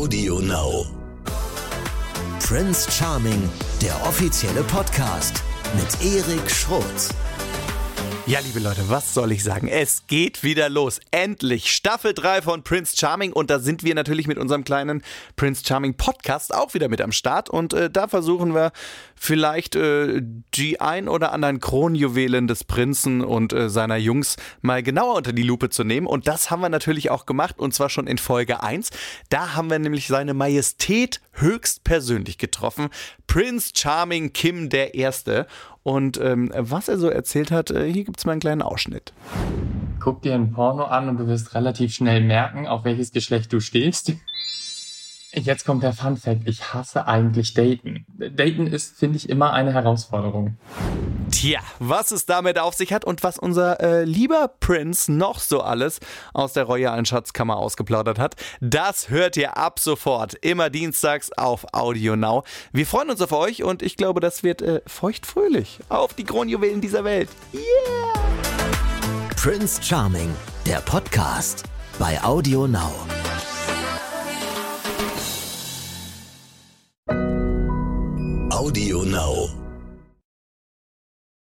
Audio Now. Prince Charming, der offizielle Podcast mit Erik Schrotz. Ja, liebe Leute, was soll ich sagen? Es geht wieder los. Endlich Staffel 3 von Prince Charming und da sind wir natürlich mit unserem kleinen Prince Charming Podcast auch wieder mit am Start und äh, da versuchen wir vielleicht äh, die ein oder anderen Kronjuwelen des Prinzen und äh, seiner Jungs mal genauer unter die Lupe zu nehmen und das haben wir natürlich auch gemacht und zwar schon in Folge 1. Da haben wir nämlich seine Majestät höchstpersönlich getroffen, Prince Charming Kim der Erste und ähm, was er so erzählt hat, äh, hier gibt's mal einen kleinen Ausschnitt. Guck dir ein Porno an und du wirst relativ schnell merken, auf welches Geschlecht du stehst. Jetzt kommt der Fun Fact. Ich hasse eigentlich Daten. Daten ist, finde ich, immer eine Herausforderung. Tja, was es damit auf sich hat und was unser äh, lieber Prince noch so alles aus der royalen Schatzkammer ausgeplaudert hat, das hört ihr ab sofort. Immer dienstags auf Audio Now. Wir freuen uns auf euch und ich glaube, das wird äh, feuchtfröhlich. Auf die Kronjuwelen dieser Welt. Yeah! Prince Charming, der Podcast bei Audio Now. Audio Now.